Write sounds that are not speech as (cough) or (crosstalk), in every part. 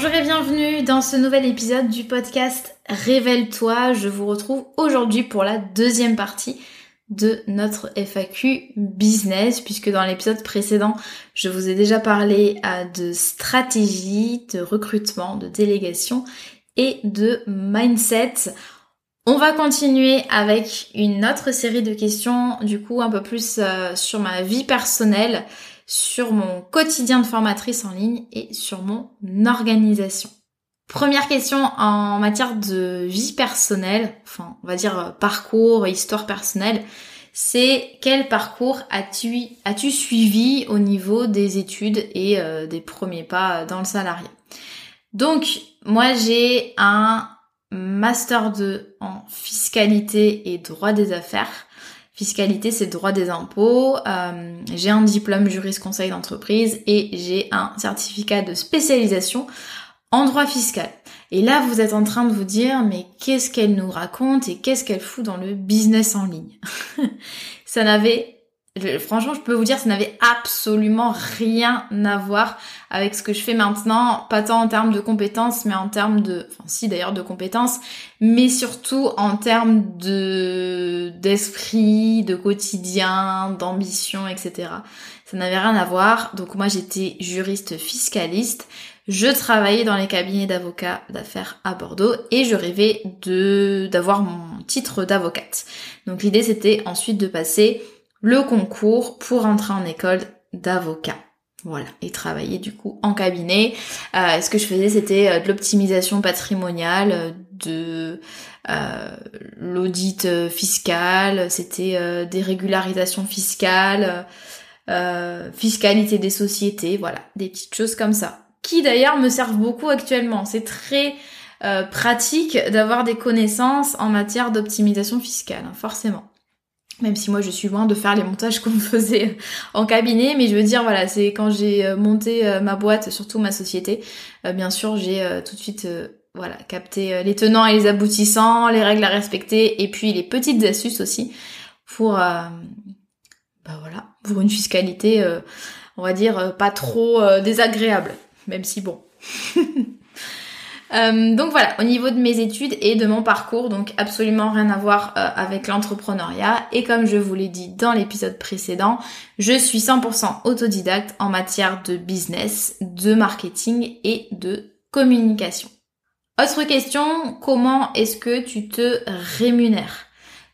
Bonjour et bienvenue dans ce nouvel épisode du podcast Révèle-toi. Je vous retrouve aujourd'hui pour la deuxième partie de notre FAQ business puisque dans l'épisode précédent je vous ai déjà parlé euh, de stratégie, de recrutement, de délégation et de mindset. On va continuer avec une autre série de questions du coup un peu plus euh, sur ma vie personnelle sur mon quotidien de formatrice en ligne et sur mon organisation. Première question en matière de vie personnelle, enfin on va dire euh, parcours, histoire personnelle, c'est quel parcours as-tu suivi au niveau des études et euh, des premiers pas dans le salarié. Donc moi j'ai un master 2 en fiscalité et droit des affaires Fiscalité, c'est droit des impôts. Euh, j'ai un diplôme juriste conseil d'entreprise et j'ai un certificat de spécialisation en droit fiscal. Et là, vous êtes en train de vous dire, mais qu'est-ce qu'elle nous raconte et qu'est-ce qu'elle fout dans le business en ligne? (laughs) Ça n'avait franchement, je peux vous dire, ça n'avait absolument rien à voir avec ce que je fais maintenant, pas tant en termes de compétences, mais en termes de, enfin si d'ailleurs de compétences, mais surtout en termes de d'esprit, de quotidien, d'ambition, etc. Ça n'avait rien à voir. Donc moi j'étais juriste fiscaliste. Je travaillais dans les cabinets d'avocats d'affaires à Bordeaux et je rêvais de d'avoir mon titre d'avocate. Donc l'idée c'était ensuite de passer le concours pour entrer en école d'avocat. Voilà, et travailler du coup en cabinet. Euh, ce que je faisais, c'était euh, de l'optimisation patrimoniale, euh, de l'audit fiscal, c'était des régularisations fiscales, fiscalité des sociétés, voilà, des petites choses comme ça. Qui d'ailleurs me servent beaucoup actuellement. C'est très pratique d'avoir des connaissances en matière d'optimisation fiscale, hein, forcément même si moi je suis loin de faire les montages qu'on faisait en cabinet, mais je veux dire voilà, c'est quand j'ai euh, monté euh, ma boîte, surtout ma société, euh, bien sûr j'ai tout de suite voilà capté les tenants et les aboutissants, les règles à respecter, et puis les petites astuces aussi pour bah voilà pour une fiscalité, on va dire pas trop désagréable, même si bon. (laughs) Euh, donc voilà, au niveau de mes études et de mon parcours, donc absolument rien à voir euh, avec l'entrepreneuriat. Et comme je vous l'ai dit dans l'épisode précédent, je suis 100% autodidacte en matière de business, de marketing et de communication. Autre question, comment est-ce que tu te rémunères?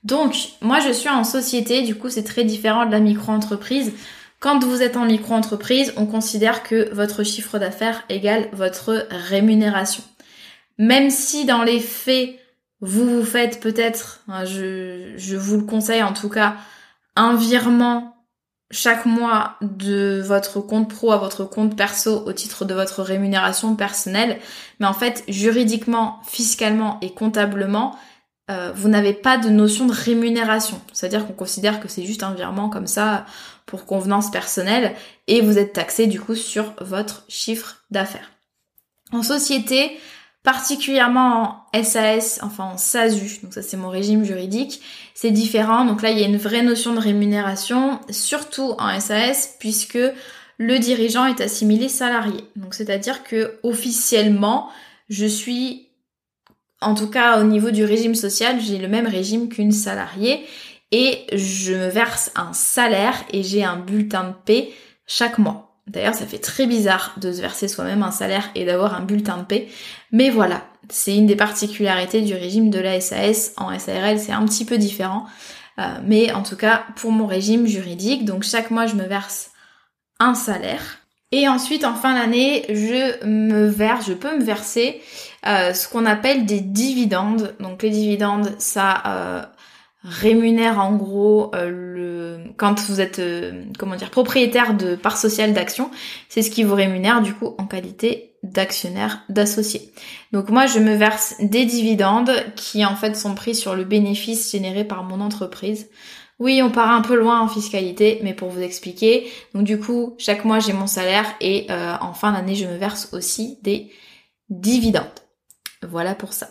Donc moi je suis en société, du coup c'est très différent de la micro-entreprise. Quand vous êtes en micro-entreprise, on considère que votre chiffre d'affaires égale votre rémunération. Même si dans les faits, vous vous faites peut-être, hein, je, je vous le conseille en tout cas, un virement chaque mois de votre compte pro à votre compte perso au titre de votre rémunération personnelle. Mais en fait, juridiquement, fiscalement et comptablement, euh, vous n'avez pas de notion de rémunération. C'est-à-dire qu'on considère que c'est juste un virement comme ça pour convenance personnelle et vous êtes taxé du coup sur votre chiffre d'affaires. En société, Particulièrement en SAS, enfin en SASU, donc ça c'est mon régime juridique, c'est différent. Donc là il y a une vraie notion de rémunération, surtout en SAS, puisque le dirigeant est assimilé salarié. Donc c'est-à-dire que officiellement, je suis en tout cas au niveau du régime social, j'ai le même régime qu'une salariée et je me verse un salaire et j'ai un bulletin de paie chaque mois. D'ailleurs, ça fait très bizarre de se verser soi-même un salaire et d'avoir un bulletin de paie. Mais voilà, c'est une des particularités du régime de la SAS. En SARL, c'est un petit peu différent. Euh, mais en tout cas, pour mon régime juridique, donc chaque mois, je me verse un salaire. Et ensuite, en fin d'année, je me verse, je peux me verser euh, ce qu'on appelle des dividendes. Donc les dividendes, ça euh, rémunère en gros euh, le quand vous êtes comment dire propriétaire de parts sociales d'actions, c'est ce qui vous rémunère du coup en qualité d'actionnaire d'associé. Donc moi je me verse des dividendes qui en fait sont pris sur le bénéfice généré par mon entreprise. Oui, on part un peu loin en fiscalité, mais pour vous expliquer, donc du coup, chaque mois j'ai mon salaire et euh, en fin d'année je me verse aussi des dividendes. Voilà pour ça.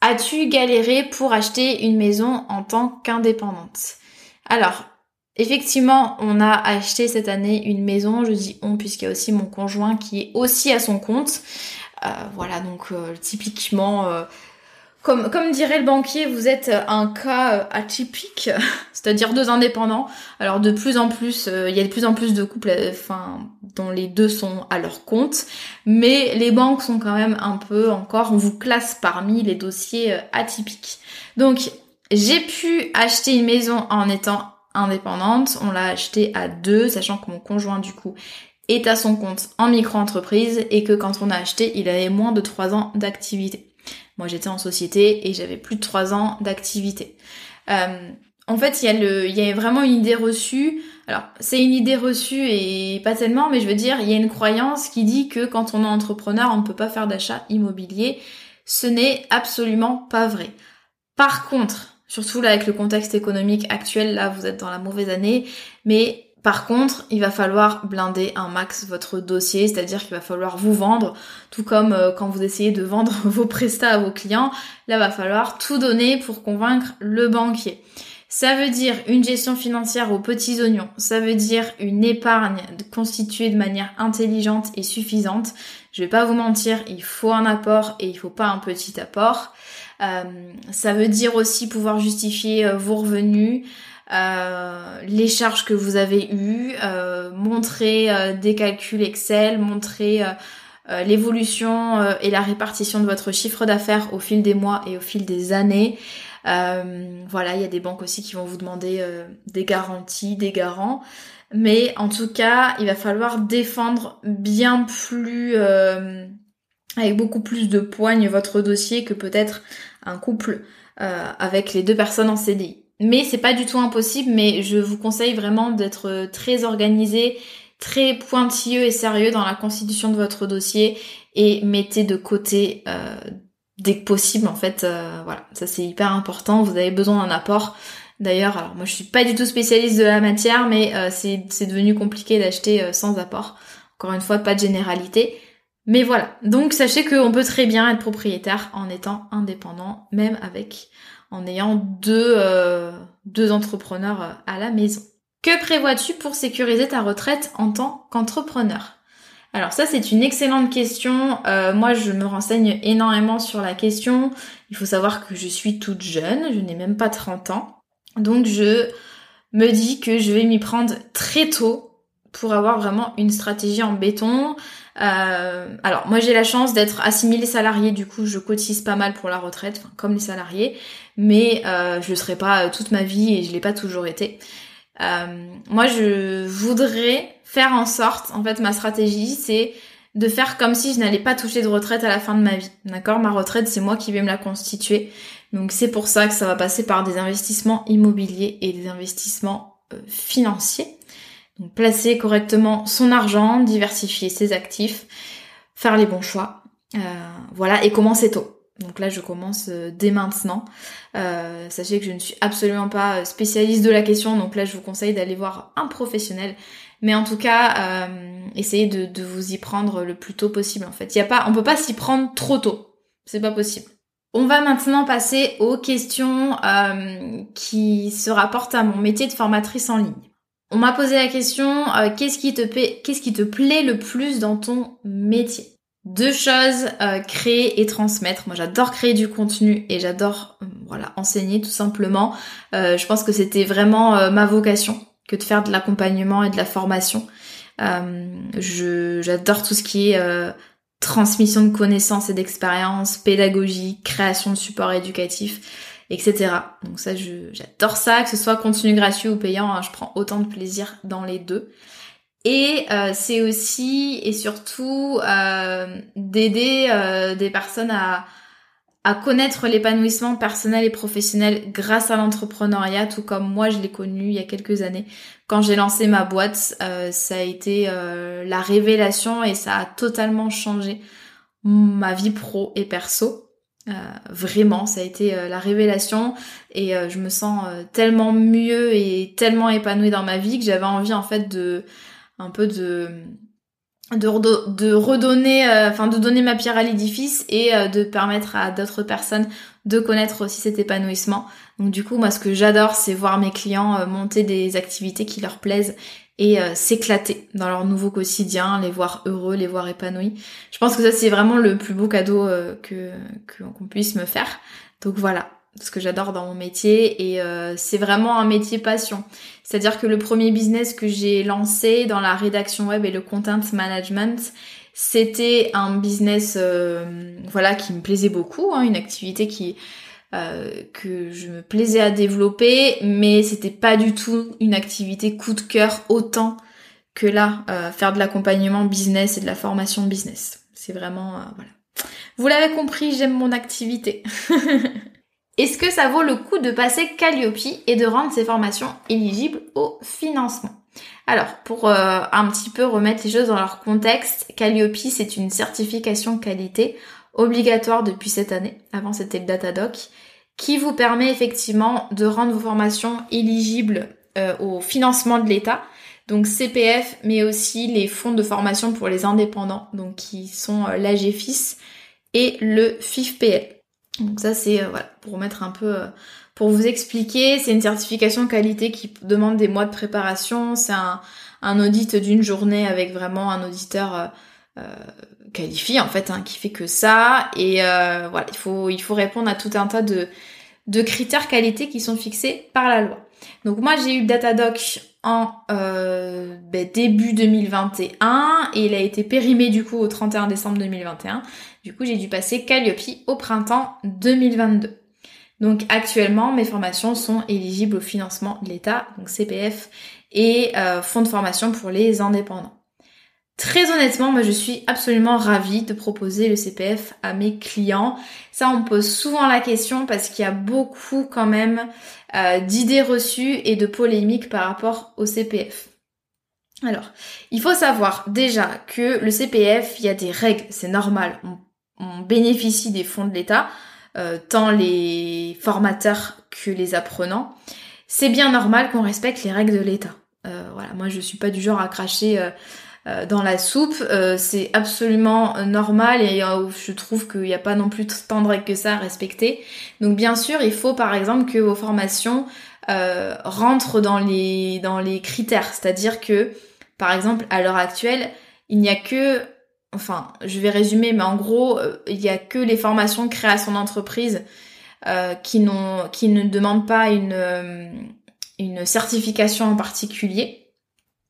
As-tu galéré pour acheter une maison en tant qu'indépendante? Alors, effectivement, on a acheté cette année une maison, je dis on puisqu'il y a aussi mon conjoint qui est aussi à son compte. Euh, voilà, donc euh, typiquement comme, dirait le banquier, vous êtes un cas euh, atypique, (laughs) c'est-à-dire deux indépendants. Alors de plus en plus, euh, il y a de plus en plus de couples, euh, enfin, dont les deux sont à leur compte, mais les banques sont quand même un peu encore, on vous classe parmi les dossiers atypiques. Donc j'ai pu acheter une maison en étant indépendante. On l'a acheté à deux, sachant que mon conjoint du coup est à son compte en micro-entreprise et que quand on a acheté, il avait moins de trois ans d'activité. Moi, j'étais en société et j'avais plus de trois ans d'activité. Euh, en fait, il y, il y a vraiment une idée reçue. Alors, c'est une idée reçue et pas tellement, mais je veux dire, il y a une croyance qui dit que quand on est entrepreneur, on ne peut pas faire d'achat immobilier. Ce n'est absolument pas vrai. Par contre, surtout là avec le contexte économique actuel, là vous êtes dans la mauvaise année, mais par contre, il va falloir blinder un max votre dossier, c'est-à-dire qu'il va falloir vous vendre, tout comme euh, quand vous essayez de vendre (laughs) vos prestats à vos clients, là va falloir tout donner pour convaincre le banquier. Ça veut dire une gestion financière aux petits oignons, ça veut dire une épargne constituée de manière intelligente et suffisante. Je vais pas vous mentir, il faut un apport et il faut pas un petit apport. Euh, ça veut dire aussi pouvoir justifier euh, vos revenus. Euh, les charges que vous avez eues, euh, montrer euh, des calculs Excel, montrer l'évolution et la répartition de votre chiffre d'affaires au fil des mois et au fil des années. voilà, il y a des banques aussi qui vont vous demander des garanties, des garants. Mais en tout cas, il va falloir défendre bien plus, avec beaucoup plus de poigne votre dossier que peut-être un couple avec les deux personnes en CDI. Mais c'est pas du tout impossible, mais je vous conseille vraiment d'être très organisé, très pointilleux et sérieux dans la constitution de votre dossier et mettez de côté euh, dès que possible en fait euh, voilà. Ça c'est hyper important. Vous avez besoin d'un apport. D'ailleurs alors moi je suis pas du tout spécialiste de la matière mais euh, c'est devenu compliqué d'acheter sans apport. Encore une fois pas de généralité. Mais voilà. Donc sachez qu'on peut très bien être propriétaire en étant indépendant même avec en ayant deux, euh, deux entrepreneurs euh, à la maison. Que prévois-tu pour sécuriser ta retraite en tant qu'entrepreneur? Alors ça c'est une excellente question. Euh, moi je me renseigne énormément sur la question. Il faut savoir que je suis toute jeune, je n'ai même pas 30 ans. Donc je me dis que je vais m'y prendre très tôt pour avoir vraiment une stratégie en béton. Euh, alors moi j'ai la chance d'être assimilée salariée, du coup je cotise pas mal pour la retraite, comme les salariés, mais euh, je ne serai pas euh, toute ma vie et je l'ai pas toujours été. Moi je voudrais faire en sorte, en fait ma stratégie c'est de faire comme si je n'allais pas toucher de retraite à la fin de ma vie. D'accord? Ma retraite c'est moi qui vais me la constituer. Donc c'est pour ça que ça va passer par des investissements immobiliers et des investissements financiers. Donc placer correctement son argent, diversifier ses actifs, faire les bons choix. Euh, voilà, et commencer tôt. Donc là, je commence euh, dès maintenant. Euh, sachez que je ne suis absolument pas spécialiste de la question, donc là, je vous conseille d'aller voir un professionnel. Mais en tout cas, essayez de, vous y prendre le plus tôt possible. En fait, il y a pas, on peut pas s'y prendre trop tôt. C'est pas possible. On va maintenant passer aux questions qui se rapportent à mon métier de formatrice en ligne. On m'a posé la question euh, qu'est-ce qui te plaît le plus dans ton métier? Deux choses euh, créer et transmettre. Moi, j'adore créer du contenu et j'adore voilà enseigner tout simplement. je pense que c'était vraiment ma vocation que de faire de l'accompagnement et de la formation. j'adore tout ce qui est transmission de connaissances et d'expériences, pédagogie, création de supports éducatifs, etc. Donc ça, j'adore ça, que ce soit contenu gratuit ou payant, hein, je prends autant de plaisir dans les deux. Et euh, c'est aussi et surtout euh, d'aider euh, des personnes à, à connaître l'épanouissement personnel et professionnel grâce à l'entrepreneuriat, tout comme moi je l'ai connu il y a quelques années. Quand j'ai lancé ma boîte, ça a été la révélation et ça a totalement changé ma vie pro et perso. Euh, vraiment, ça a été la révélation et je me sens tellement mieux et tellement épanouie dans ma vie que j'avais envie en fait de un peu de de, redonner, euh, enfin de donner ma pierre à l'édifice et euh, de permettre à d'autres personnes de connaître aussi cet épanouissement. Donc du coup, moi, ce que j'adore, c'est voir mes clients euh, monter des activités qui leur plaisent et s'éclater dans leur nouveau quotidien, les voir heureux, les voir épanouis. Je pense que ça, c'est vraiment le plus beau cadeau que qu'on puisse me faire. Donc voilà, ce que j'adore dans mon métier et euh, c'est vraiment un métier passion. C'est-à-dire que le premier business que j'ai lancé dans la rédaction web et le content management, c'était un business euh, voilà qui me plaisait beaucoup, hein, une activité qui euh, que je me plaisais à développer, mais c'était pas du tout une activité coup de cœur autant que là faire de l'accompagnement business et de la formation business. C'est vraiment voilà. Vous l'avez compris, j'aime mon activité. (laughs) Est-ce que ça vaut le coup de passer Calliope et de rendre ces formations éligibles au financement? Alors, pour euh, un petit peu remettre les choses dans leur contexte, Calliope, c'est une certification qualité obligatoire depuis cette année, avant c'était le Datadoc, qui vous permet effectivement de rendre vos formations éligibles euh, au financement de l'État, donc CPF, mais aussi les fonds de formation pour les indépendants, donc qui sont euh, l'AGFIS et le FIFPL. Donc ça c'est euh, voilà pour remettre un peu euh, pour vous expliquer, c'est une certification qualité qui demande des mois de préparation, c'est un, un audit d'une journée avec vraiment un auditeur euh, qualifié en fait hein, qui fait que ça et voilà il faut il faut répondre à tout un tas de de critères qualité qui sont fixés par la loi. Donc moi j'ai eu Datadoc en euh, ben, début 2021 et il a été périmé du coup au 31 décembre 2021. Du coup j'ai dû passer Calliope au printemps 2022. Donc actuellement mes formations sont éligibles au financement de l'État, donc CPF et euh, fonds de formation pour les indépendants. Très honnêtement, moi je suis absolument ravie de proposer le CPF à mes clients. Ça, on me pose souvent la question parce qu'il y a beaucoup quand même euh, d'idées reçues et de polémiques par rapport au CPF. Alors, il faut savoir déjà que le CPF, il y a des règles, c'est normal. On, bénéficie des fonds de l'État, euh, tant les formateurs que les apprenants. C'est bien normal qu'on respecte les règles de l'État. Euh, voilà, moi je suis pas du genre à cracher dans la soupe. Euh, c'est absolument normal et euh, je trouve qu'il n'y a pas non plus tant de règles que ça à respecter. Donc bien sûr, il faut par exemple que vos formations rentrent dans les, dans les critères. C'est-à-dire que, par exemple, à l'heure actuelle, il n'y a que enfin, je vais résumer, mais en gros, il n'y a que les formations création d'entreprise euh, qui, qui ne demandent pas une, une certification en particulier.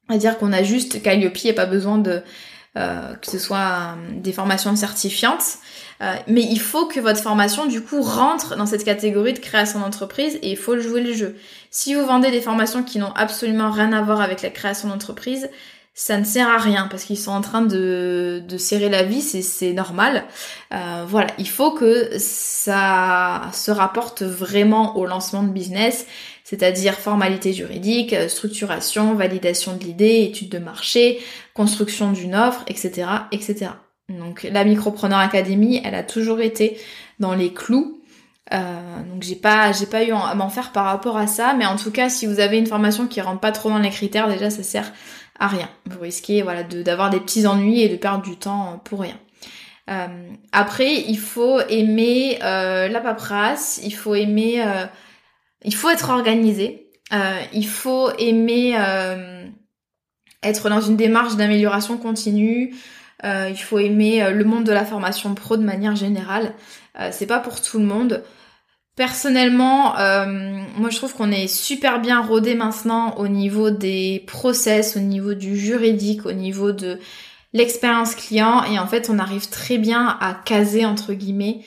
C'est-à-dire qu'on a juste Calliope et pas besoin de euh, que ce soit euh, des formations certifiantes. Euh, mais il faut que votre formation du coup rentre dans cette catégorie de création d'entreprise et il faut jouer le jeu. Si vous vendez des formations qui n'ont absolument rien à voir avec la création d'entreprise, ça ne sert à rien parce qu'ils sont en train de, de serrer la vis et c'est normal. Euh, voilà, il faut que ça se rapporte vraiment au lancement de business, c'est-à-dire formalité juridique, structuration, validation de l'idée, étude de marché, construction d'une offre, etc., etc. Donc la Micropreneur Academy, elle a toujours été dans les clous. Euh, donc j'ai pas j'ai pas eu à m'en faire par rapport à ça, mais en tout cas si vous avez une formation qui rentre pas trop dans les critères, déjà ça sert à rien. Vous risquez voilà d'avoir des petits ennuis et de perdre du temps pour rien. après, il faut aimer la paperasse, il faut aimer, il faut être organisé, il faut aimer être dans une démarche d'amélioration continue. il faut aimer le monde de la formation pro de manière générale. c'est pas pour tout le monde. Personnellement, euh, moi je trouve qu'on est super bien rodé maintenant au niveau des process, au niveau du juridique, au niveau de l'expérience client et en fait on arrive très bien à caser entre guillemets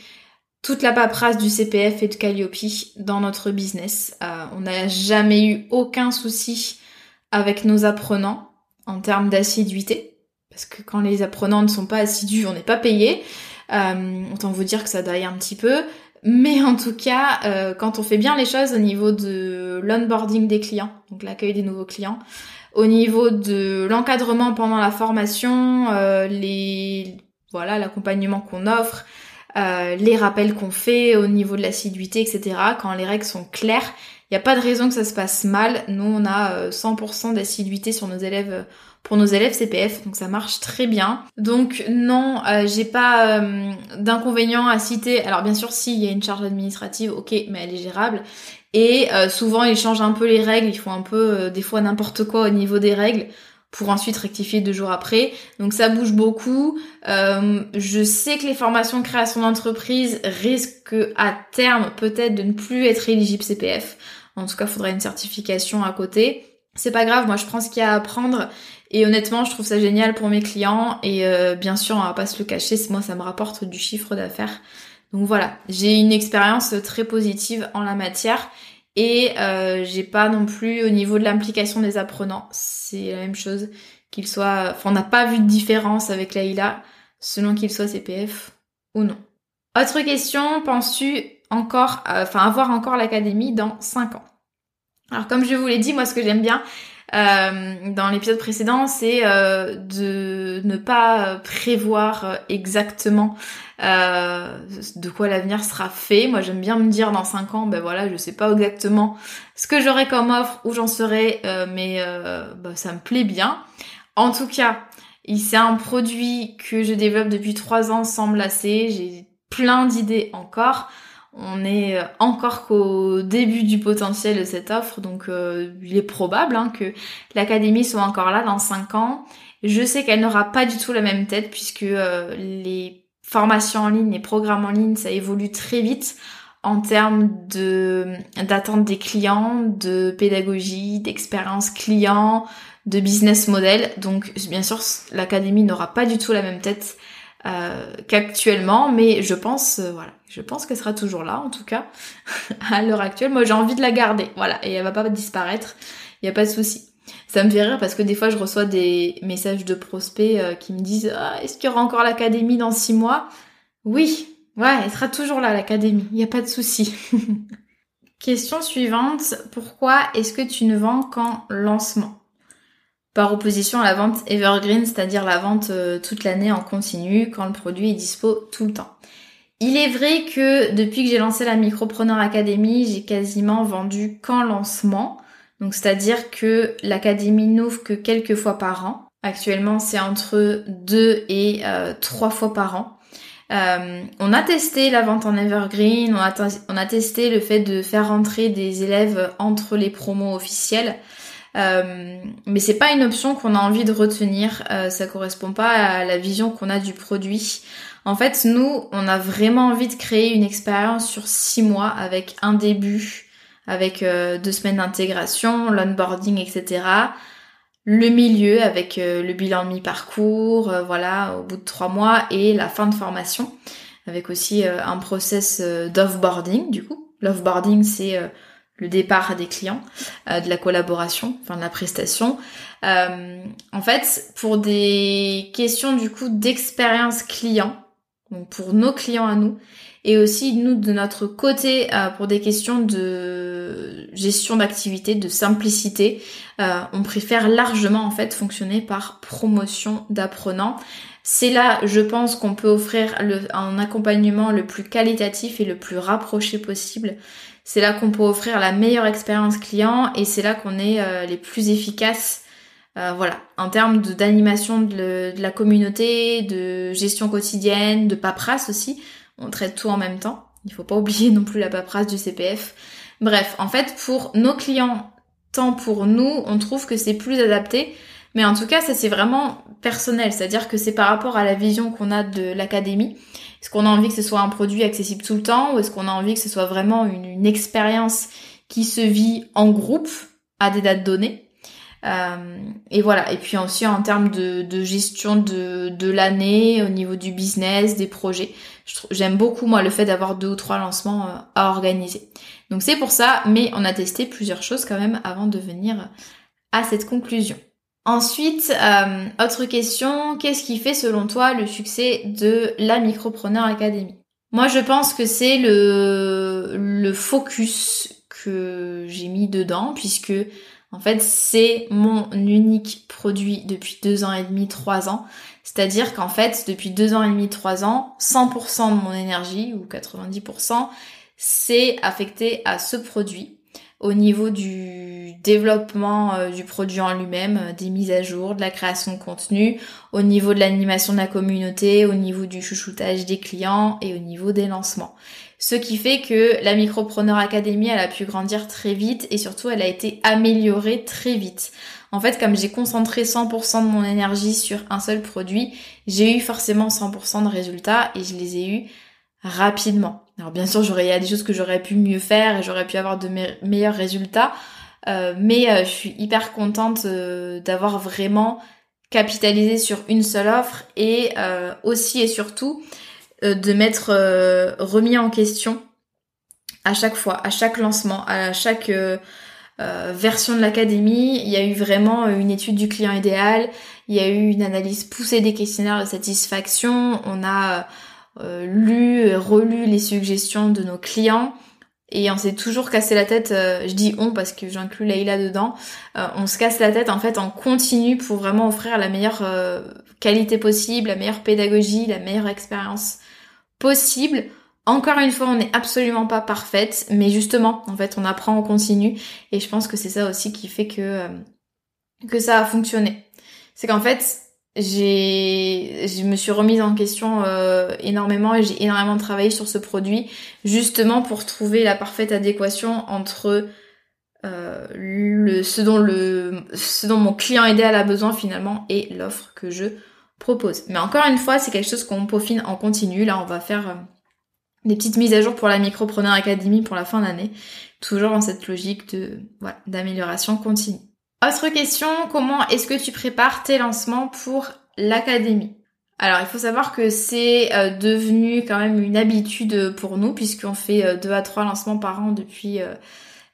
toute la paperasse du CPF et de Calliope dans notre business. Euh, on n'a jamais eu aucun souci avec nos apprenants en termes d'assiduité parce que quand les apprenants ne sont pas assidus, on n'est pas payé. Euh, autant vous dire que ça daille un petit peu. Mais en tout cas, euh, quand on fait bien les choses au niveau de l'onboarding des clients, donc l'accueil des nouveaux clients, au niveau de l'encadrement pendant la formation, euh, les voilà l'accompagnement qu'on offre, euh, les rappels qu'on fait au niveau de l'assiduité, etc. Quand les règles sont claires, il n'y a pas de raison que ça se passe mal. Nous, on a 100% d'assiduité sur nos élèves pour nos élèves CPF, donc ça marche très bien. Donc non, euh, j'ai pas euh, d'inconvénients à citer. Alors bien sûr, si il y a une charge administrative, ok, mais elle est gérable. Et euh, souvent, ils changent un peu les règles, ils font un peu des fois n'importe quoi au niveau des règles pour ensuite rectifier deux jours après. Donc ça bouge beaucoup. je sais que les formations création d'entreprise risquent à terme peut-être de ne plus être éligibles CPF. En tout cas, il faudrait une certification à côté. C'est pas grave, moi je prends ce qu'il y a à apprendre et honnêtement, je trouve ça génial pour mes clients. Et euh, bien sûr, on va pas se le cacher, moi ça me rapporte du chiffre d'affaires. Donc voilà, j'ai une expérience très positive en la matière. Et euh, j'ai pas non plus au niveau de l'implication des apprenants, c'est la même chose qu'il soit. Enfin, on n'a pas vu de différence avec Laïla selon qu'il soit CPF ou non. Autre question, penses-tu encore, euh, avoir encore l'académie dans 5 ans? Alors comme je vous l'ai dit, moi ce que j'aime bien, euh, dans l'épisode précédent, c'est euh, de ne pas prévoir euh, exactement de quoi l'avenir sera fait. Moi, j'aime bien me dire dans 5 ans, ben voilà, je sais pas exactement ce que j'aurai comme offre, où j'en serai, mais bah, ça me plaît bien. En tout cas, c'est un produit que je développe depuis 3 ans sans me lasser. J'ai plein d'idées encore. On est encore qu'au début du potentiel de cette offre, donc euh, il est probable hein, que l'académie soit encore là dans 5 ans. Je sais qu'elle n'aura pas du tout la même tête puisque euh, les formations en ligne, les programmes en ligne, ça évolue très vite en termes de d'attente des clients, de pédagogie, d'expérience client, de business model. Donc bien sûr, l'académie n'aura pas du tout la même tête euh, qu'actuellement, mais je pense, euh, voilà, je pense qu'elle sera toujours là, en tout cas, (laughs) à l'heure actuelle. Moi, j'ai envie de la garder, voilà, et elle va pas disparaître, il y a pas de souci. Ça me fait rire parce que des fois, je reçois des messages de prospects euh, qui me disent ah, est-ce qu'il y aura encore l'académie dans six mois? Oui, ouais, elle sera toujours là, l'académie, il y a pas de souci. (laughs) Question suivante, pourquoi est-ce que tu ne vends qu'en lancement? Par opposition à la vente evergreen, c'est-à-dire la vente euh, toute l'année en continu quand le produit est dispo tout le temps. Il est vrai que depuis que j'ai lancé la Micropreneur Academy, j'ai quasiment vendu qu'en lancement. Donc c'est-à-dire que l'académie n'ouvre que quelques fois par an. Actuellement, c'est entre deux et euh, trois fois par an. Euh, on a testé la vente en evergreen, on a, on a testé le fait de faire rentrer des élèves entre les promos officiels. Euh, mais c'est pas une option qu'on a envie de retenir. Euh, ça correspond pas à la vision qu'on a du produit. En fait, nous, on a vraiment envie de créer une expérience sur six mois avec un début, avec euh, deux semaines d'intégration, l'onboarding, etc. Le milieu avec le bilan mi-parcours, voilà, au bout de trois mois, et la fin de formation, avec aussi un process d'offboarding du coup. L'offboarding, c'est le départ des clients, euh, de la collaboration, enfin de la prestation. Euh, en fait, pour des questions du coup d'expérience client, donc pour nos clients à nous, et aussi nous de notre côté euh, pour des questions de gestion d'activité, de simplicité, on préfère largement en fait fonctionner par promotion d'apprenants. C'est là, je pense, qu'on peut offrir un accompagnement le plus qualitatif et le plus rapproché possible c'est là qu'on peut offrir la meilleure expérience client et c'est là qu'on est euh, les plus efficaces Euh, voilà, en termes d'animation de, la communauté, de gestion quotidienne, de paperasse aussi, on traite tout en même temps. Il faut pas (laughs) oublier non plus la paperasse du CPF. Bref, en fait, pour nos clients, tant pour nous, on trouve que c'est plus adapté. Mais en tout cas, ça c'est vraiment personnel, c'est-à-dire que c'est par rapport à la vision qu'on a de l'académie. Est-ce qu'on a envie que ce soit un produit accessible tout le temps ou est-ce qu'on a envie que ce soit vraiment une, une expérience qui se vit en groupe à des dates données? Euh, et voilà. Et puis aussi en termes de, de gestion de, de l'année, au niveau du business, des projets. J'aime beaucoup moi le fait d'avoir deux ou trois lancements euh, à organiser. Donc c'est pour ça, mais on a testé plusieurs choses quand même avant de venir à cette conclusion. Ensuite, euh, autre question, qu'est-ce qui fait selon toi le succès de la Micropreneur Academy? Moi je pense que c'est le, le focus que j'ai mis dedans, puisque en fait, c'est mon unique produit depuis deux ans et demi, trois ans. C'est-à-dire qu'en fait, depuis deux ans et demi, trois ans, 100% de mon énergie, ou 90%, c'est affecté à ce produit au niveau du développement euh, du produit en lui-même, euh, des mises à jour, de la création de contenu, au niveau de l'animation de la communauté, au niveau du chouchoutage des clients et au niveau des lancements. Ce qui fait que la Micropreneur Academy, elle a pu grandir très vite et surtout elle a été améliorée très vite. En fait, comme j'ai concentré 100% de mon énergie sur un seul produit, j'ai eu forcément 100% de résultats et je les ai eus rapidement. Alors bien sûr, j'aurais, il y a des choses que j'aurais pu mieux faire et j'aurais pu avoir de meilleurs résultats, euh, mais euh, je suis hyper contente euh, d'avoir vraiment capitalisé sur une seule offre et aussi et surtout de m'être remis en question à chaque fois, à chaque lancement, à chaque version de l'académie. Il y a eu vraiment une étude du client idéal, il y a eu une analyse poussée des questionnaires de satisfaction, on a euh, lu, relu les suggestions de nos clients et on s'est toujours cassé la tête, euh, je dis on parce que j'inclus Leïla dedans, euh, on se casse la tête en fait en continu pour vraiment offrir la meilleure qualité possible, la meilleure pédagogie, la meilleure expérience possible. Encore une fois, on n'est absolument pas parfaite, mais justement, en fait, on apprend en continu et je pense que c'est ça aussi qui fait que que ça a fonctionné. C'est qu'en fait, j'ai je me suis remise en question euh, énormément et j'ai énormément travaillé sur ce produit justement pour trouver la parfaite adéquation entre euh, le ce dont le ce dont mon client idéal a besoin finalement et l'offre que je propose. Mais encore une fois, c'est quelque chose qu'on peaufine en continu. Là, on va faire euh, des petites mises à jour pour la Micropreneur Academy pour la fin d'année, toujours dans cette logique de voilà, d'amélioration continue. Autre question, comment est-ce que tu prépares tes lancements pour l'académie? Alors il faut savoir que c'est euh, devenu quand même une habitude pour nous puisqu'on fait euh, deux à trois lancements par an depuis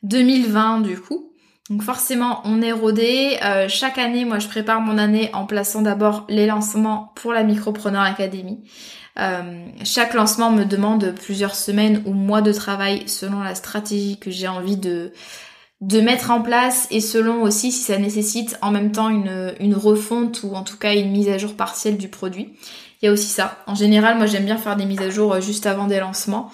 2020 euh, du coup. Donc forcément on est rodé. chaque année moi je prépare mon année en plaçant d'abord les lancements pour la Micropreneur Academy. chaque lancement me demande plusieurs semaines ou mois de travail selon la stratégie que j'ai envie de de mettre en place et selon aussi si ça nécessite en même temps une, une refonte ou en tout cas une mise à jour partielle du produit. Il y a aussi ça. En général, moi j'aime bien faire des mises à jour euh, juste avant des lancements.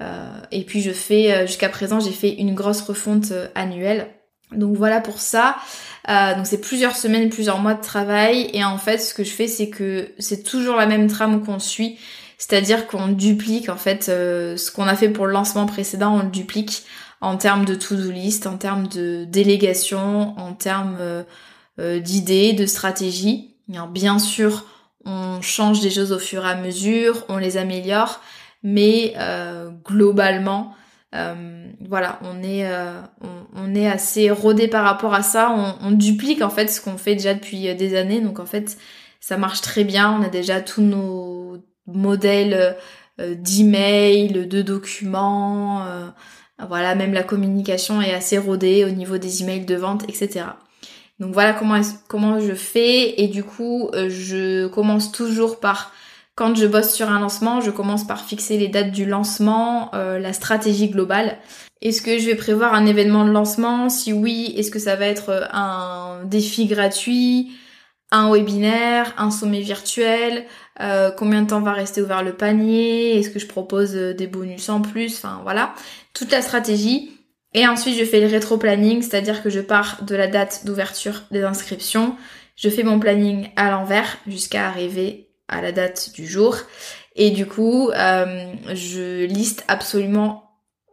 Euh, et puis je fais, euh, jusqu'à présent, j'ai fait une grosse refonte annuelle. Donc voilà pour ça. donc c'est plusieurs semaines, plusieurs mois de travail. Et en fait, ce que je fais, c'est que c'est toujours la même trame qu'on suit. C'est-à-dire qu'on duplique en fait ce qu'on a fait pour le lancement précédent, on le duplique en termes de to-do list, en termes de délégation, en termes euh, euh, d'idées, de stratégie. bien sûr, on change des choses au fur et à mesure, on les améliore, mais euh, globalement, voilà, on est, on, est assez rodé par rapport à ça. On, on duplique en fait ce qu'on fait déjà depuis des années, donc en fait, ça marche très bien. On a déjà tous nos modèles d'email, de documents. Voilà, même la communication est assez rodée au niveau des emails de vente, etc. Donc voilà comment, comment je fais et du coup euh, je commence toujours par quand je bosse sur un lancement, je commence par fixer les dates du lancement, euh, la stratégie globale. Est-ce que je vais prévoir un événement de lancement? Si oui, est-ce que ça va être euh, un défi gratuit, un webinaire, un sommet virtuel? Combien de temps va rester ouvert le panier? Est-ce que je propose des bonus en plus? Enfin voilà toute la stratégie Et ensuite, je fais le rétro-planning, c'est-à-dire que je pars de la date d'ouverture des inscriptions, je fais mon planning à l'envers jusqu'à arriver à la date du jour. Et du coup, euh, je liste absolument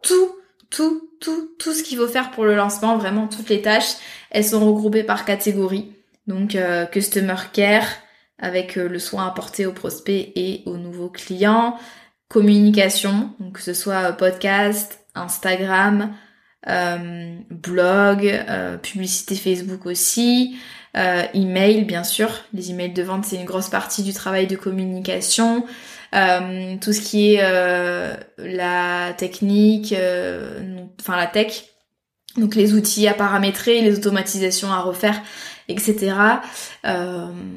tout, tout, tout, tout ce qu'il faut faire pour le lancement, vraiment toutes les tâches. Elles sont regroupées par catégorie. Donc, euh, Customer Care, avec euh, le soin apporté aux prospects et aux nouveaux clients. Communication, donc que ce soit podcast, Instagram, blog, publicité Facebook aussi, euh, email bien sûr, les emails de vente c'est une grosse partie du travail de communication, euh, tout ce qui est euh, la technique, euh, enfin la tech, donc les outils à paramétrer, les automatisations à refaire, etc.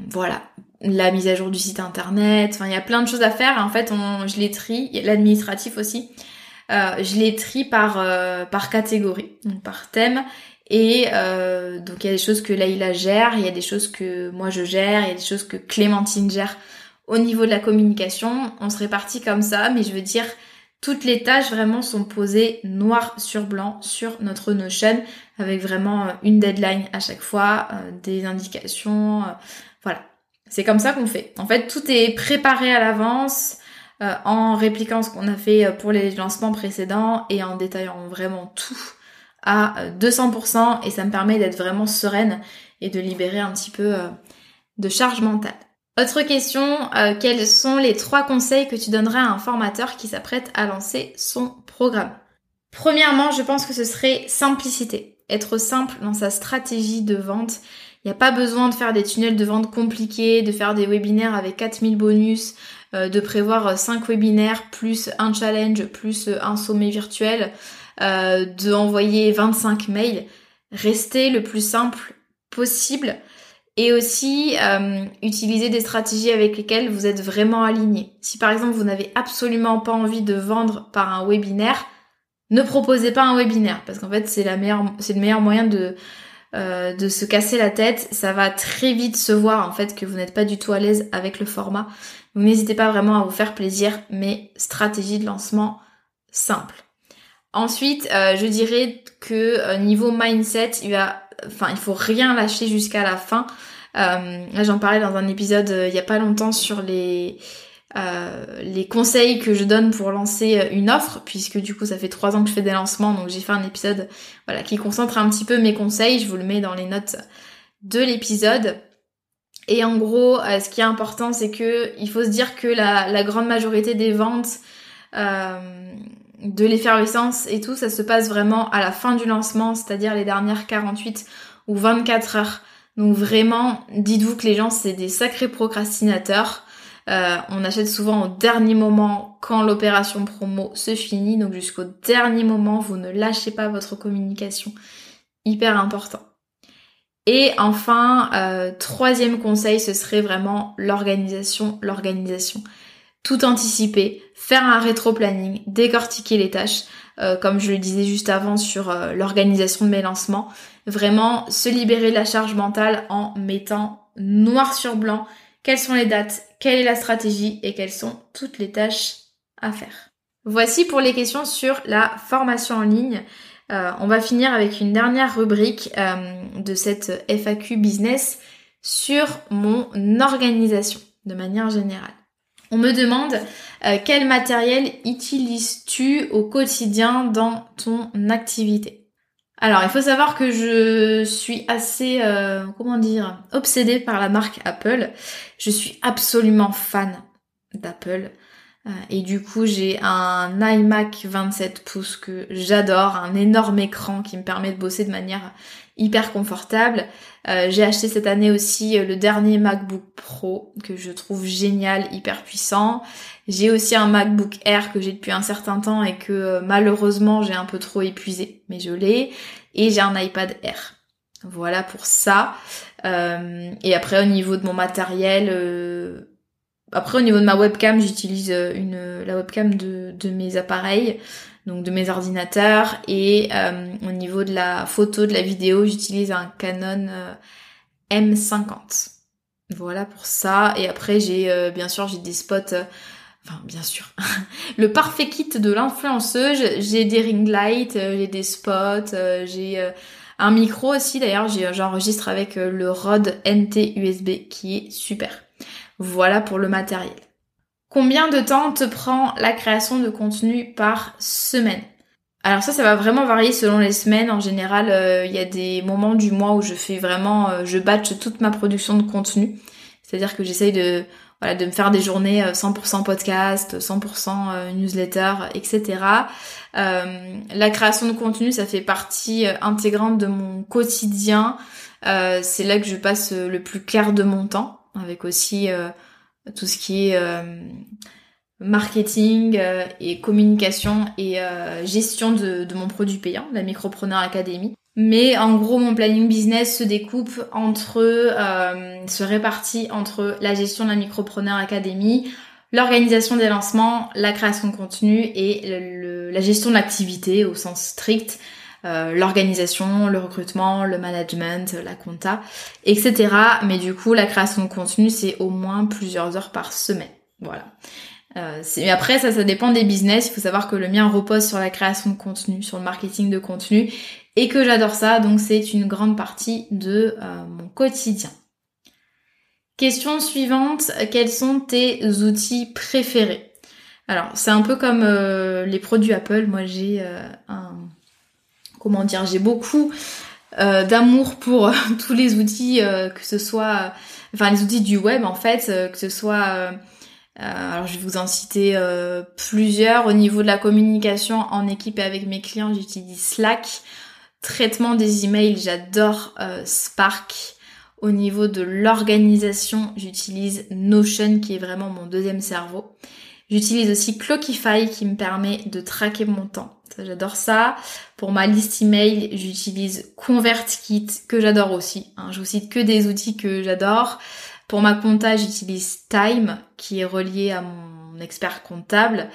voilà, la mise à jour du site internet, enfin il y a plein de choses à faire. En fait, on, je les trie, l'administratif aussi. Je les trie par par catégorie, donc par thème, et euh, donc il y a des choses que Laïla gère, il y a des choses que moi je gère, il y a des choses que Clémentine gère. Au niveau de la communication, on se répartit comme ça, mais je veux dire, toutes les tâches vraiment sont posées noir sur blanc sur notre Notion, avec vraiment euh, une deadline à chaque fois, euh, des indications, voilà. C'est comme ça qu'on fait. En fait, tout est préparé à l'avance, en répliquant ce qu'on a fait pour les lancements précédents et en détaillant vraiment tout à 200% et ça me permet d'être vraiment sereine et de libérer un petit peu euh, de charge mentale. Autre question, euh, quels sont les trois conseils que tu donnerais à un formateur qui s'apprête à lancer son programme? Premièrement, je pense que ce serait simplicité. Être simple dans sa stratégie de vente. Il n'y a pas besoin de faire des tunnels de vente compliqués, de faire des webinaires avec 4000 bonus, euh, de prévoir 5 webinaires plus un challenge plus un sommet virtuel euh, de envoyer 25 mails. Restez le plus simple possible et aussi euh, utiliser des stratégies avec lesquelles vous êtes vraiment aligné. Si par exemple vous n'avez absolument pas envie de vendre par un webinaire, ne proposez pas un webinaire parce qu'en fait c'est la meilleure, c'est le meilleur moyen de euh, de se casser la tête. Ça va très vite se voir en fait que vous n'êtes pas du tout à l'aise avec le format. N'hésitez pas vraiment à vous faire plaisir, mais stratégie de lancement simple. Ensuite, euh, je dirais que euh, niveau mindset, il il faut rien lâcher jusqu'à la fin. Euh, là, j'en parlais dans un épisode il y a pas longtemps sur les les conseils que je donne pour lancer une offre, puisque du coup, ça fait trois ans que je fais des lancements, donc j'ai fait un épisode, voilà, qui concentre un petit peu mes conseils. Je vous le mets dans les notes de l'épisode. Et en gros, ce qui est important, c'est que il faut se dire que la, la grande majorité des ventes de l'effervescence et tout, ça se passe vraiment à la fin du lancement, c'est-à-dire les dernières 48 ou 24 heures. Donc vraiment, dites-vous que les gens, c'est des sacrés procrastinateurs. Euh, on achète souvent au dernier moment quand l'opération promo se finit. Donc jusqu'au dernier moment, vous ne lâchez pas votre communication. Hyper important. Et enfin, euh, troisième conseil, ce serait vraiment l'organisation, l'organisation tout anticiper, faire un rétro-planning, décortiquer les tâches, euh, comme je le disais juste avant sur euh, l'organisation de mes lancements. Vraiment se libérer de la charge mentale en mettant noir sur blanc quelles sont les dates, quelle est la stratégie et quelles sont toutes les tâches à faire. Voici pour les questions sur la formation en ligne. Euh, on va finir avec une dernière rubrique de cette FAQ business sur mon organisation de manière générale. On me demande euh, quel matériel utilises-tu au quotidien dans ton activité? Alors, il faut savoir que je suis assez, euh, comment dire, obsédée par la marque Apple. Je suis absolument fan d'Apple. Euh, et du coup, j'ai un iMac 27 pouces que j'adore, un énorme écran qui me permet de bosser de manière hyper confortable. Euh, j'ai acheté cette année aussi euh, le dernier MacBook Pro que je trouve génial, hyper puissant. J'ai aussi un MacBook Air que j'ai depuis un certain temps et que malheureusement j'ai un peu trop épuisé, mais je l'ai. Et j'ai un iPad Air. Voilà pour ça. et après au niveau de mon matériel, après, au niveau de ma webcam, j'utilise euh, une la webcam de, de mes appareils, donc de mes ordinateurs. Et euh, au niveau de la photo, de la vidéo, j'utilise un Canon euh, M50. Voilà pour ça. Et après, j'ai bien sûr j'ai des spots enfin bien sûr, (laughs) le parfait kit de l'influenceuse. J'ai des ring lights, j'ai des spots, j'ai un micro aussi. D'ailleurs, j'enregistre avec le Rode NT USB qui est super. Voilà pour le matériel. Combien de temps te prend la création de contenu par semaine? Alors ça, ça va vraiment varier selon les semaines. En général, euh, il y a des moments du mois où je fais vraiment, euh, je batch toute ma production de contenu. C'est-à-dire que j'essaye de, voilà, de me faire des journées 100% euh, podcast, 100% newsletter, etc. la création de contenu, ça fait partie intégrante de mon quotidien. c'est là que je passe le plus clair de mon temps, avec aussi tout ce qui est marketing euh, et communication et euh, gestion de, mon produit payant, la Micropreneur Academy. Mais en gros, mon planning business se découpe entre, euh, se répartit entre la gestion de la Micropreneur Academy, l'organisation des lancements, la création de contenu et la gestion de l'activité au sens strict, l'organisation, le recrutement, le management, la compta, etc. Mais du coup, la création de contenu, c'est au moins plusieurs heures par semaine. Voilà. Euh, après, ça, ça dépend des business. Il faut savoir que le mien repose sur la création de contenu, sur le marketing de contenu, et que j'adore ça. Donc, c'est une grande partie de euh, mon quotidien. Question suivante quels sont tes outils préférés? Alors, c'est un peu comme euh, les produits Apple. Moi, j'ai un comment dire, j'ai beaucoup d'amour pour (laughs) tous les outils, que ce soit, enfin les outils du web en fait, que ce soit euh, alors je vais vous en citer euh, plusieurs. Au niveau de la communication en équipe et avec mes clients, j'utilise Slack. Traitement des emails, j'adore euh, Spark. Au niveau de l'organisation, j'utilise Notion qui est vraiment mon deuxième cerveau. J'utilise aussi Clockify qui me permet de traquer mon temps. J'adore ça. Pour ma liste email, j'utilise ConvertKit que j'adore aussi. Hein. Je vous cite que des outils que j'adore. Pour ma compta, j'utilise Time, qui est relié à mon expert comptable.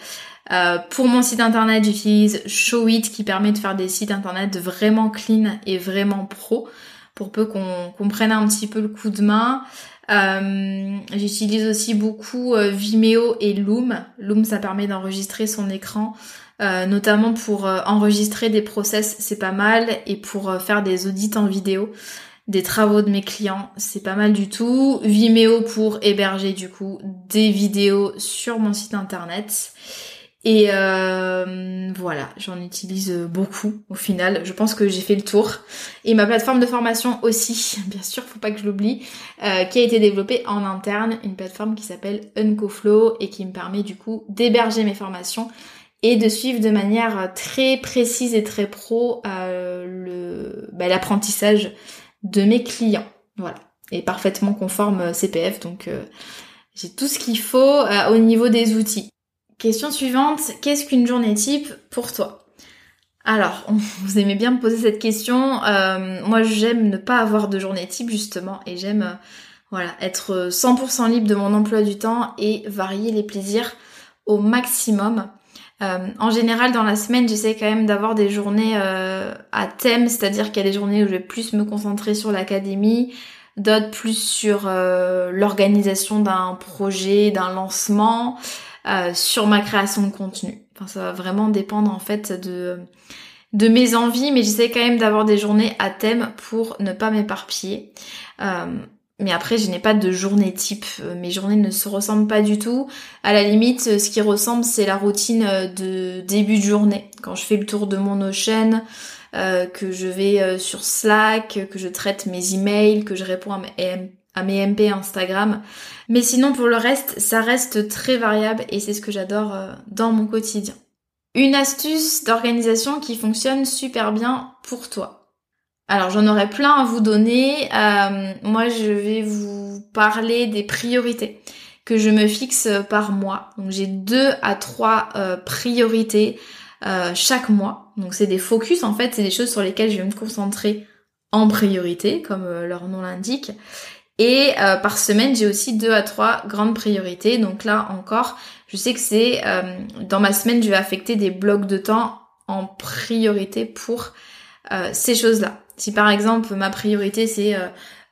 Euh, pour mon site internet, j'utilise Showit, qui permet de faire des sites internet vraiment clean et vraiment pro, pour peu qu'on comprenne un petit peu le coup de main. Euh, j'utilise aussi beaucoup euh, Vimeo et Loom. Loom, ça permet d'enregistrer son écran, notamment pour enregistrer des process, c'est pas mal, et pour faire des audits en vidéo des travaux de mes clients, c'est pas mal du tout. Vimeo pour héberger du coup des vidéos sur mon site internet. Et euh, voilà, j'en utilise beaucoup au final. Je pense que j'ai fait le tour. Et ma plateforme de formation aussi, (laughs) bien sûr, faut pas que je l'oublie, euh, qui a été développée en interne, une plateforme qui s'appelle UncoFlow et qui me permet du coup d'héberger mes formations et de suivre de manière très précise et très pro euh, bah, l'apprentissage de mes clients. Voilà. Et parfaitement conforme euh, CPF, donc euh, j'ai tout ce qu'il faut euh, au niveau des outils. Question suivante, qu'est-ce qu'une journée type pour toi? Alors, (laughs) vous aimez bien me poser cette question. moi, j'aime ne pas avoir de journée type justement, et j'aime voilà être 100% libre de mon emploi du temps et varier les plaisirs au maximum. Euh, en général, dans la semaine, j'essaie quand même d'avoir des journées euh, à thème, c'est-à-dire qu'il y a des journées où je vais plus me concentrer sur l'académie, d'autres plus sur euh, l'organisation d'un projet, d'un lancement, sur ma création de contenu. Enfin, ça va vraiment dépendre en fait de de mes envies, mais j'essaie quand même d'avoir des journées à thème pour ne pas m'éparpiller. Mais après, je n'ai pas de journée type. Euh, mes journées ne se ressemblent pas du tout. À la limite, euh, ce qui ressemble, c'est la routine euh, de début de journée. Quand je fais le tour de mon Notion, que je vais sur Slack, que je traite mes emails, que je réponds à mes, à mes MP Instagram. Mais sinon, pour le reste, ça reste très variable et c'est ce que j'adore dans mon quotidien. Une astuce d'organisation qui fonctionne super bien pour toi. Alors j'en aurais plein à vous donner. Euh, moi je vais vous parler des priorités que je me fixe par mois. Donc j'ai deux à trois euh, priorités euh, chaque mois. Donc c'est des focus en fait, c'est des choses sur lesquelles je vais me concentrer en priorité, comme leur nom l'indique. Et par semaine, j'ai aussi deux à trois grandes priorités. Donc là encore, je sais que c'est dans ma semaine, je vais affecter des blocs de temps en priorité pour ces choses-là. Si par exemple ma priorité c'est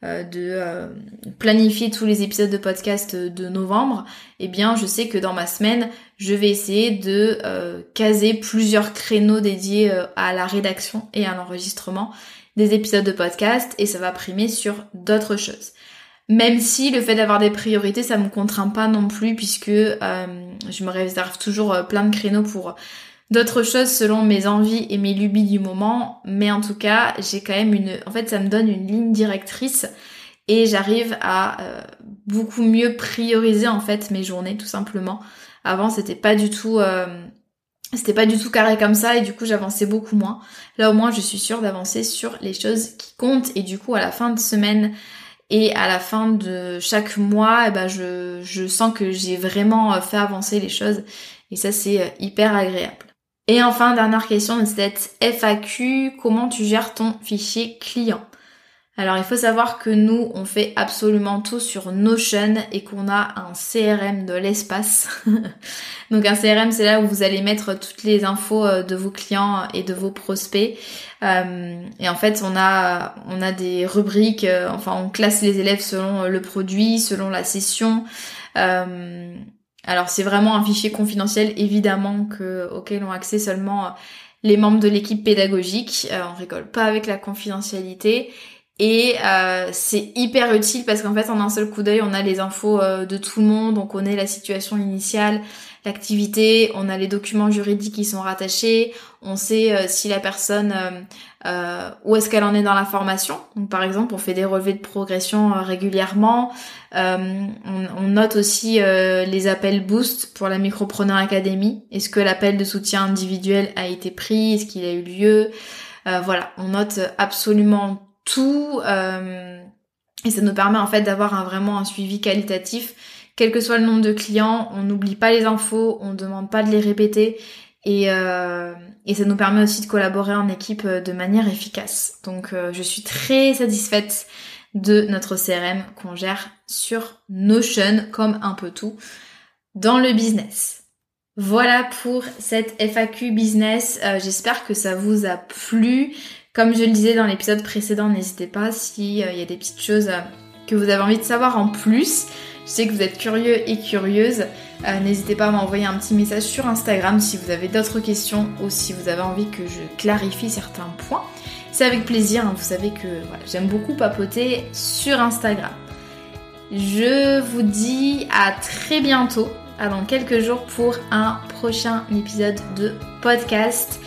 euh, de planifier tous les épisodes de podcast de novembre, eh bien je sais que dans ma semaine, je vais essayer de caser plusieurs créneaux dédiés à la rédaction et à l'enregistrement des épisodes de podcast et ça va primer sur d'autres choses. Même si le fait d'avoir des priorités, ça me contraint pas non plus puisque euh, je me réserve toujours euh, plein de créneaux pour d'autres choses selon mes envies et mes lubies du moment. Mais en tout cas, j'ai quand même une... En fait, ça me donne une ligne directrice et j'arrive à euh, beaucoup mieux prioriser en fait mes journées tout simplement. Avant, c'était pas du tout... c'était pas du tout carré comme ça et du coup j'avançais beaucoup moins. Là au moins je suis sûre d'avancer sur les choses qui comptent et du coup à la fin de semaine et à la fin de chaque mois, eh ben je, je sens que j'ai vraiment euh, fait avancer les choses. Et ça, c'est euh, hyper agréable. Et enfin, dernière question de cette FAQ, comment tu gères ton fichier client? Alors il faut savoir que nous, on fait absolument tout sur Notion et qu'on a un CRM de l'espace. (laughs) Donc un CRM, c'est là où vous allez mettre toutes les infos euh, de vos clients et de vos prospects. Euh, et en fait, on a on a des rubriques. Euh, enfin, on classe les élèves selon le produit, selon la session. alors c'est vraiment un fichier confidentiel, évidemment, que auquel ont accès seulement les membres de l'équipe pédagogique. on rigole pas avec la confidentialité. Et euh, c'est hyper utile parce qu'en fait, en un seul coup d'œil, on a les infos euh, de tout le monde, on connaît la situation initiale, l'activité, on a les documents juridiques qui sont rattachés, on sait euh, si la personne, où est-ce qu'elle en est dans la formation. Donc par exemple, on fait des relevés de progression régulièrement, on, on, note aussi les appels boost pour la Micropreneur Academy. Est-ce que l'appel de soutien individuel a été pris? Est-ce qu'il a eu lieu? Voilà, on note absolument tout euh, et ça nous permet en fait d'avoir un, vraiment un suivi qualitatif. Quel que soit le nombre de clients, on n'oublie pas les infos, on ne demande pas de les répéter et, euh, et ça nous permet aussi de collaborer en équipe de manière efficace. Donc euh, je suis très satisfaite de notre CRM qu'on gère sur Notion comme un peu tout dans le business. Voilà pour cette FAQ business. J'espère que ça vous a plu. Comme je le disais dans l'épisode précédent, n'hésitez pas s'il euh, y a des petites choses euh, que vous avez envie de savoir en plus. Je sais que vous êtes curieux et curieuse. Euh, n'hésitez pas à m'envoyer un petit message sur Instagram si vous avez d'autres questions ou si vous avez envie que je clarifie certains points. C'est avec plaisir, hein. vous savez que j'aime beaucoup papoter sur Instagram. Je vous dis à très bientôt, dans quelques jours pour un prochain épisode de podcast.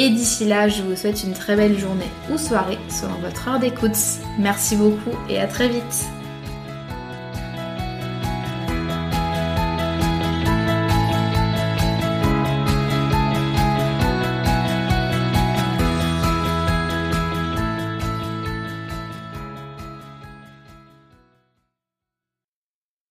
Et d'ici là, je vous souhaite une très belle journée ou soirée selon votre heure d'écoute. Merci beaucoup et à très vite.